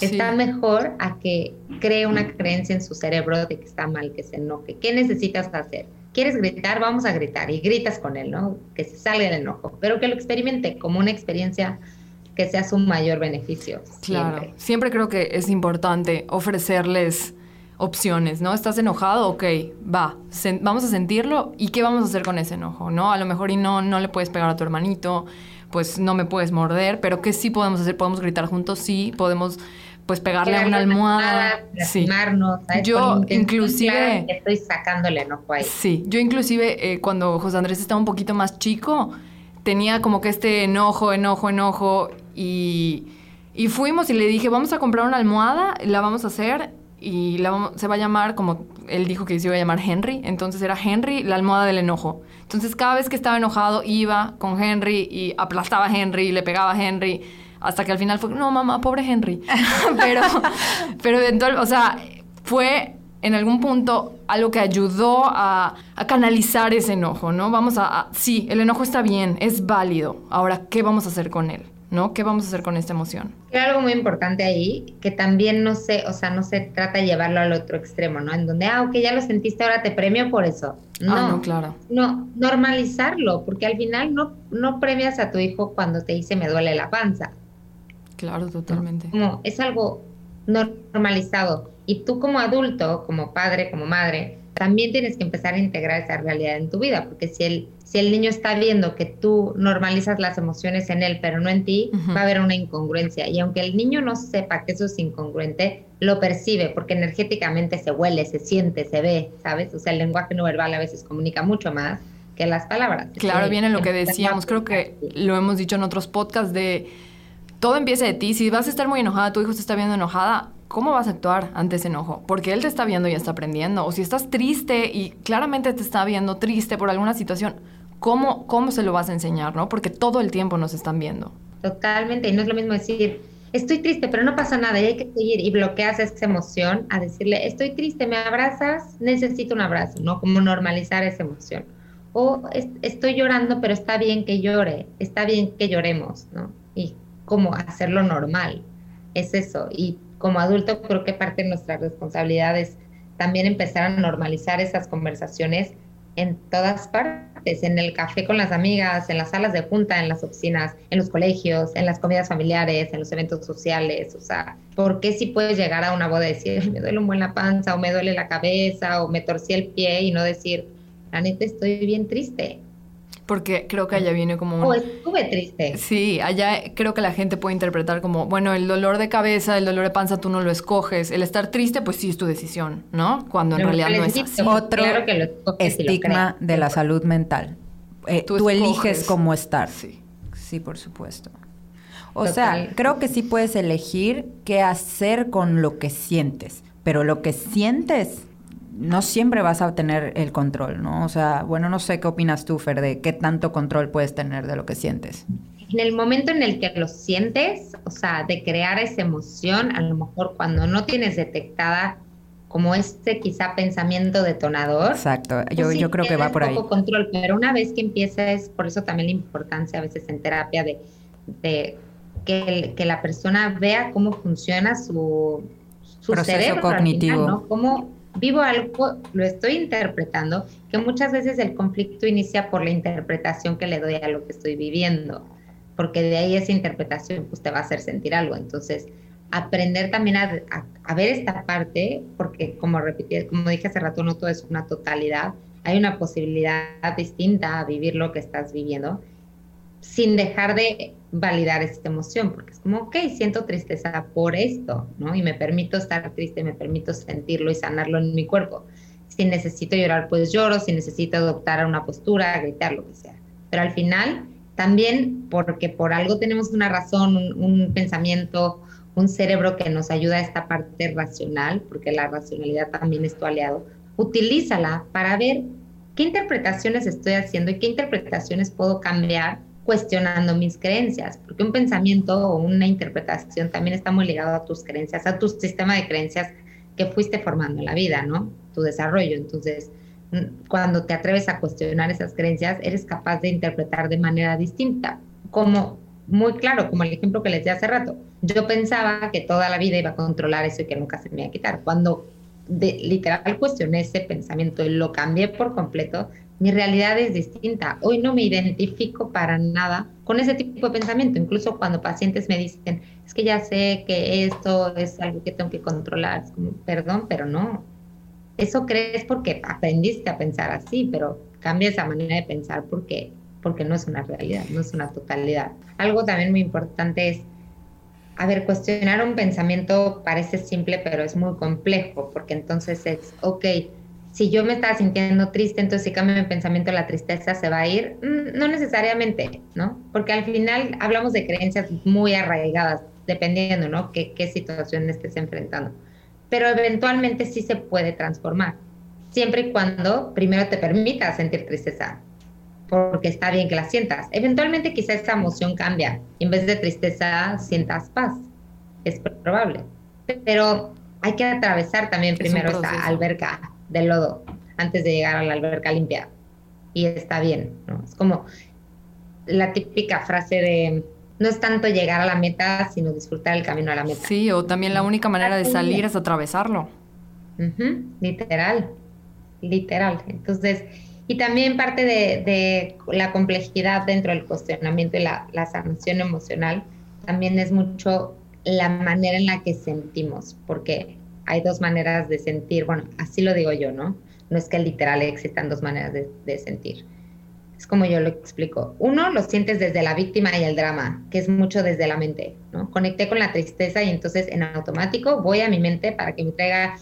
Está mejor a que cree una creencia en su cerebro de que está mal, que se enoje. ¿Qué necesitas hacer? ¿Quieres gritar? Vamos a gritar y gritas con él, ¿no? Que se salga el enojo, pero que lo experimente como una experiencia que sea su mayor beneficio. Claro, siempre. creo que es importante ofrecerles opciones, ¿no? ¿Estás enojado? Ok, va, vamos a sentirlo y qué vamos a hacer con ese enojo, ¿no? A lo mejor y no, no le puedes pegar a tu hermanito, pues no me puedes morder, pero ¿qué sí podemos hacer? ¿Podemos gritar juntos? Sí, podemos pues pegarle a una almohada, sí. Yo inclusive estoy sacándole enojo ahí. Sí, yo inclusive eh, cuando José Andrés estaba un poquito más chico, tenía como que este enojo, enojo, enojo y, y fuimos y le dije, vamos a comprar una almohada, la vamos a hacer y la se va a llamar, como él dijo que se iba a llamar Henry, entonces era Henry, la almohada del enojo. Entonces cada vez que estaba enojado iba con Henry y aplastaba a Henry y le pegaba a Henry, hasta que al final fue, no mamá, pobre Henry. pero, pero o sea, fue en algún punto algo que ayudó a, canalizar ese enojo, ¿no? Vamos a, sí, el enojo está bien, es válido. Ahora, ¿qué vamos a hacer con él? ¿No? ¿Qué vamos a hacer con esta emoción? Hay algo muy importante ahí, que también no se, o sea, no se trata de llevarlo al otro extremo, ¿no? En donde, ah, ok, ya lo sentiste, ahora te premio por eso. Ah, no, ah, no, claro. No, normalizarlo, porque al final no, no premias a tu hijo cuando te dice me duele la panza. Claro, totalmente. Como es algo normalizado. Y tú como adulto, como padre, como madre, también tienes que empezar a integrar esa realidad en tu vida, porque si el, si el niño está viendo que tú normalizas las emociones en él, pero no en ti, va a haber una incongruencia. Y aunque el niño no sepa que eso es incongruente, lo percibe, porque energéticamente se huele, se siente, se ve, ¿sabes? O sea, el lenguaje no verbal a veces comunica mucho más que las palabras. Claro, viene lo que decíamos, creo que lo hemos dicho en otros podcasts de todo empieza de ti. Si vas a estar muy enojada, tu hijo se está viendo enojada, ¿cómo vas a actuar ante ese enojo? Porque él te está viendo y está aprendiendo. O si estás triste y claramente te está viendo triste por alguna situación, ¿cómo, cómo se lo vas a enseñar, no? Porque todo el tiempo nos están viendo. Totalmente. Y no es lo mismo decir, estoy triste, pero no pasa nada y hay que seguir y bloqueas esa emoción a decirle, estoy triste, me abrazas, necesito un abrazo, ¿no? Como normalizar esa emoción. O estoy llorando, pero está bien que llore, está bien que lloremos, ¿no? Y como hacerlo normal. Es eso. Y como adulto creo que parte de nuestra responsabilidad es también empezar a normalizar esas conversaciones en todas partes, en el café con las amigas, en las salas de junta, en las oficinas, en los colegios, en las comidas familiares, en los eventos sociales, o sea, ¿por qué si puedes llegar a una boda y decir, me duele un buen la panza, o me duele la cabeza, o me torcí el pie, y no decir, la neta estoy bien triste? Porque creo que allá viene como... Oh, estuve triste. Sí, allá creo que la gente puede interpretar como, bueno, el dolor de cabeza, el dolor de panza tú no lo escoges, el estar triste pues sí es tu decisión, ¿no? Cuando en realidad no es así. Otro estigma de la salud mental. Eh, tú, eliges cómo estar. Sí. Sí, por supuesto. O sea, creo que sí puedes elegir qué hacer con lo que sientes, pero lo que sientes no siempre vas a tener el control, ¿no? O sea, bueno, no sé qué opinas tú, Fer, de qué tanto control puedes tener de lo que sientes. En el momento en el que lo sientes, o sea, de crear esa emoción, a lo mejor cuando no tienes detectada como este quizá pensamiento detonador. Exacto, yo, pues yo creo que va por ahí. Control, pero una vez que empieces, por eso también la importancia a veces en terapia de, que, que, la persona vea cómo funciona su, su proceso cerebro, cognitivo. ¿no? Cómo, vivo algo, lo estoy interpretando, que muchas veces el conflicto inicia por la interpretación que le doy a lo que estoy viviendo, porque de ahí esa interpretación pues te va a hacer sentir algo. Entonces, aprender también a, ver esta parte, porque como repetí, como dije hace rato, no todo es una totalidad, hay una posibilidad distinta a vivir lo que estás viviendo, sin dejar de validar esta emoción, porque es como, ok, siento tristeza por esto, ¿no? Y me permito estar triste, me permito sentirlo y sanarlo en mi cuerpo. Si necesito llorar, pues lloro, si necesito adoptar una postura, gritar, lo que sea. Pero al final, también porque por algo tenemos una razón, un, pensamiento, un cerebro que nos ayuda a esta parte racional, porque la racionalidad también es tu aliado, utilízala para ver qué interpretaciones estoy haciendo y qué interpretaciones puedo cambiar cuestionando mis creencias, porque un pensamiento o una interpretación también está muy ligado a tus creencias, a tu sistema de creencias que fuiste formando en la vida, ¿no? Tu desarrollo. Entonces, cuando te atreves a cuestionar esas creencias, eres capaz de interpretar de manera distinta, como muy claro, como el ejemplo que les di hace rato. Yo pensaba que toda la vida iba a controlar eso y que nunca se me iba a quitar. Cuando de, literal cuestioné ese pensamiento y lo cambié por completo, mi realidad es distinta. Hoy no me identifico para nada con ese tipo de pensamiento. Incluso cuando pacientes me dicen, es que ya sé que esto es algo que tengo que controlar, es como, perdón, pero no. Eso crees porque aprendiste a pensar así, pero cambia esa manera de pensar porque, porque no es una realidad, no es una totalidad. Algo también muy importante es, a ver, cuestionar un pensamiento parece simple, pero es muy complejo, porque entonces es, ok, si yo me estaba sintiendo triste, entonces si cambio mi pensamiento, la tristeza se va a ir. Mm, no necesariamente, ¿no? Porque al final hablamos de creencias muy arraigadas, dependiendo, ¿no? Qué, qué situación estés enfrentando. Pero eventualmente sí se puede transformar, siempre y cuando primero te permitas sentir tristeza, porque está bien que la sientas. Eventualmente quizá esa emoción cambia y en vez de tristeza sientas paz. Es probable. Pero hay que atravesar también primero esa alberca de lodo antes de llegar a la alberca limpia. Y está bien, ¿no? Es como la típica frase de no es tanto llegar a la meta, sino disfrutar el camino a la meta. Sí, o también la única manera de salir es atravesarlo. literal, literal. Entonces, y también parte de, la complejidad dentro del cuestionamiento y la, la sanación emocional, también es mucho la manera en la que sentimos, porque hay dos maneras de sentir, bueno, así lo digo yo, ¿no? No es que literal existan dos maneras de, sentir. Es como yo lo explico. Uno, lo sientes desde la víctima y el drama, que es mucho desde la mente, ¿no? Conecté con la tristeza y entonces en automático voy a mi mente para que me traiga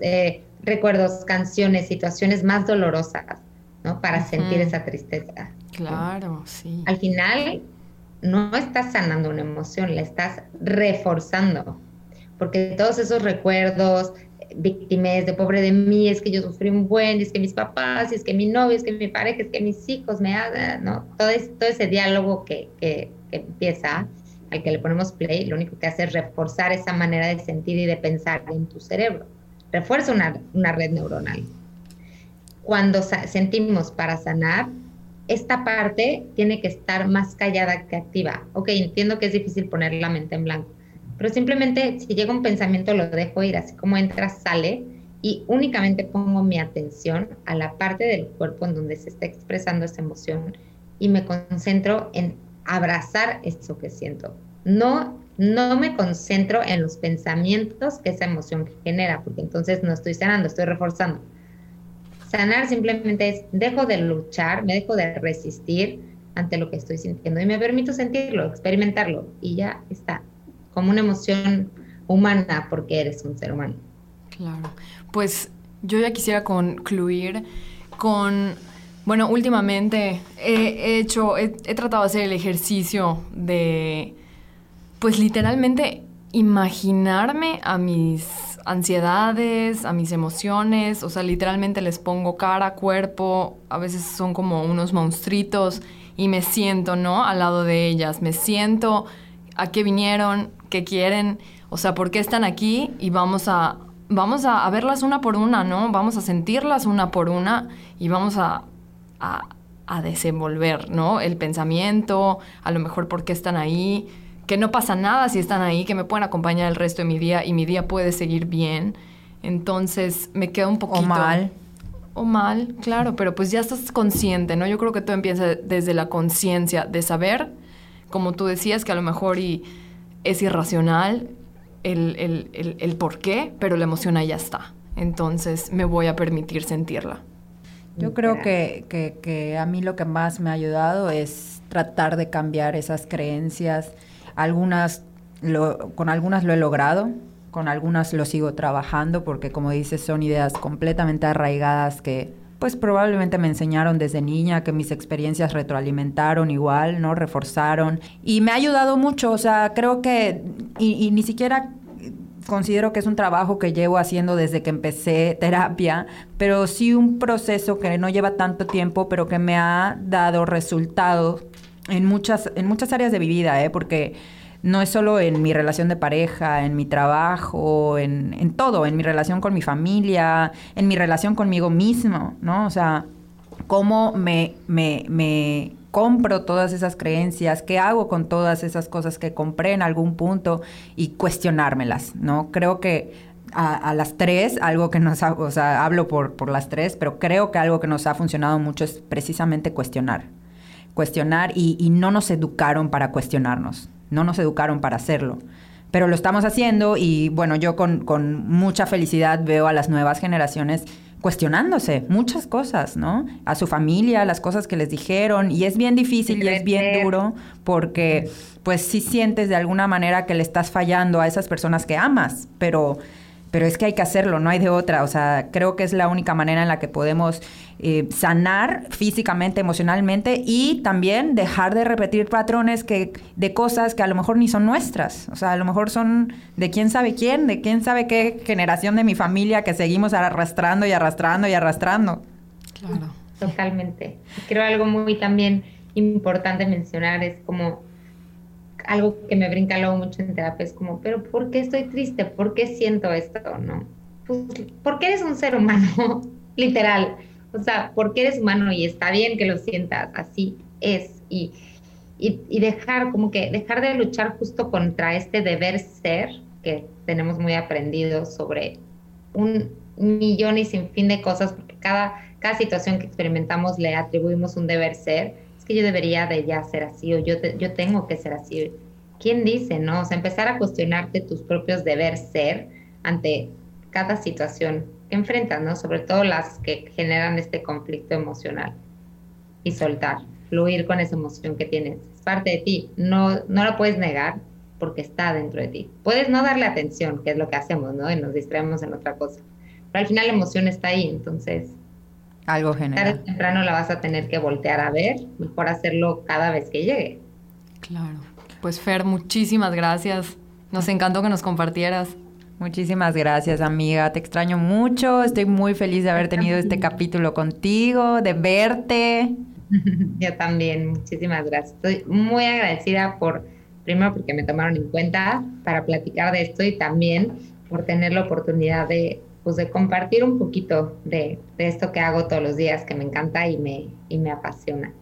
eh, recuerdos, canciones, situaciones más dolorosas, ¿no? Para sentir esa tristeza. Claro, sí. Al final, no estás sanando una emoción, la estás reforzando, porque todos esos recuerdos, víctimas de pobre de mí, es que yo sufrí un buen, es que mis papás, es que mi novio, es que mi pareja, es que mis hijos me hacen, ¿no? Todo, ese diálogo que, que, empieza, al que le ponemos play, lo único que hace es reforzar esa manera de sentir y de pensar en tu cerebro. Refuerza una, una red neuronal. Cuando sentimos para sanar, esta parte tiene que estar más callada que activa. Ok, entiendo que es difícil poner la mente en blanco, pero simplemente si llega un pensamiento lo dejo ir, así como entra, sale y únicamente pongo mi atención a la parte del cuerpo en donde se está expresando esa emoción y me concentro en abrazar eso que siento. No, no me concentro en los pensamientos que esa emoción genera, porque entonces no estoy sanando, estoy reforzando. Sanar simplemente es dejo de luchar, me dejo de resistir ante lo que estoy sintiendo y me permito sentirlo, experimentarlo y ya está, como una emoción humana porque eres un ser humano. Claro, pues yo ya quisiera concluir con, bueno, últimamente he, hecho, he tratado de hacer el ejercicio de, pues literalmente imaginarme a mis ansiedades, a mis emociones, o sea, literalmente les pongo cara, cuerpo, a veces son como unos monstruitos y me siento, ¿no? Al lado de ellas, me siento a qué vinieron, qué quieren, o sea, por qué están aquí y vamos a vamos a, verlas una por una, ¿no? Vamos a sentirlas una por una y vamos a, a, a desenvolver, ¿no? El pensamiento, a lo mejor por qué están ahí que no pasa nada si están ahí, que me pueden acompañar el resto de mi día y mi día puede seguir bien. Entonces me queda un poquito... O mal. O mal, claro, pero pues ya estás consciente, ¿no? Yo creo que todo empieza desde la conciencia de saber, como tú decías, que a lo mejor y es irracional el, el, el por qué, pero la emoción ahí ya está. Entonces me voy a permitir sentirla. Yo creo que, que, que, a mí lo que más me ha ayudado es tratar de cambiar esas creencias algunas, lo, con algunas lo he logrado, con algunas lo sigo trabajando porque como dices son ideas completamente arraigadas que pues probablemente me enseñaron desde niña, que mis experiencias retroalimentaron igual, ¿no? Reforzaron. Y me ha ayudado mucho, o sea, creo que, y, ni siquiera considero que es un trabajo que llevo haciendo desde que empecé terapia, pero sí un proceso que no lleva tanto tiempo, pero que me ha dado resultados en muchas, en muchas áreas de mi vida, ¿eh? porque no es solo en mi relación de pareja, en mi trabajo, en, en, todo, en mi relación con mi familia, en mi relación conmigo mismo, ¿no? O sea, cómo me, me, me compro todas esas creencias, qué hago con todas esas cosas que compré en algún punto y cuestionármelas, ¿no? Creo que a, las tres, algo que nos ha, o sea, hablo por, por las tres, pero creo que algo que nos ha funcionado mucho es precisamente cuestionar cuestionar y, no nos educaron para cuestionarnos, no nos educaron para hacerlo. Pero lo estamos haciendo y bueno, yo con, mucha felicidad veo a las nuevas generaciones cuestionándose muchas cosas, ¿no? A su familia, las cosas que les dijeron y es bien difícil y es bien duro porque pues sí sientes de alguna manera que le estás fallando a esas personas que amas, pero pero es que hay que hacerlo, no hay de otra. O sea, creo que es la única manera en la que podemos eh, sanar físicamente, emocionalmente y también dejar de repetir patrones que, de cosas que a lo mejor ni son nuestras. O sea, a lo mejor son de quién sabe quién, de quién sabe qué generación de mi familia que seguimos arrastrando y arrastrando y arrastrando. Claro. Totalmente. Creo algo muy también importante mencionar es como algo que me brinca luego mucho en terapia es como, pero ¿por qué estoy triste? ¿Por qué siento esto? ¿No? Pues porque eres un ser humano, literal. O sea, porque eres humano y está bien que lo sientas, así es. Y, y, dejar, como que dejar de luchar justo contra este deber ser que tenemos muy aprendido sobre un millón y sin fin de cosas, porque cada, cada situación que experimentamos le atribuimos un deber ser. Que yo debería de ya ser así o yo, yo tengo que ser así. ¿Quién dice, no? O sea, empezar a cuestionarte tus propios deber ser ante cada situación que enfrentas, ¿no? Sobre todo las que generan este conflicto emocional y soltar fluir con esa emoción que tienes. Es parte de ti, no, no la puedes negar porque está dentro de ti. Puedes no darle atención, que es lo que hacemos, ¿no? Y nos distraemos en otra cosa. Pero al final la emoción está ahí, entonces... Algo general. Tarde temprano la vas a tener que voltear a ver, mejor hacerlo cada vez que llegue. Claro. Pues Fer, muchísimas gracias. Nos encantó que nos compartieras. Muchísimas gracias, amiga. Te extraño mucho. Estoy muy feliz de haber tenido este capítulo contigo, de verte. Yo también, muchísimas gracias. Estoy muy agradecida por, primero porque me tomaron en cuenta para platicar de esto y también por tener la oportunidad de, pues, de compartir un poquito de, de esto que hago todos los días, que me encanta y me, y me apasiona.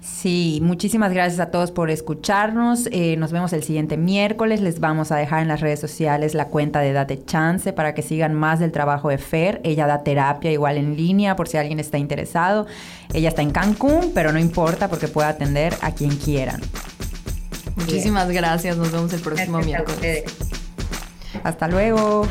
Sí, muchísimas gracias a todos por escucharnos. Eh, nos vemos el siguiente miércoles. Les vamos a dejar en las redes sociales la cuenta de Date Chance para que sigan más del trabajo de Fer. Ella da terapia igual en línea por si alguien está interesado. Ella está en Cancún, pero no importa porque puede atender a quien quieran. Muchísimas gracias. Nos vemos el próximo miércoles. Hasta luego.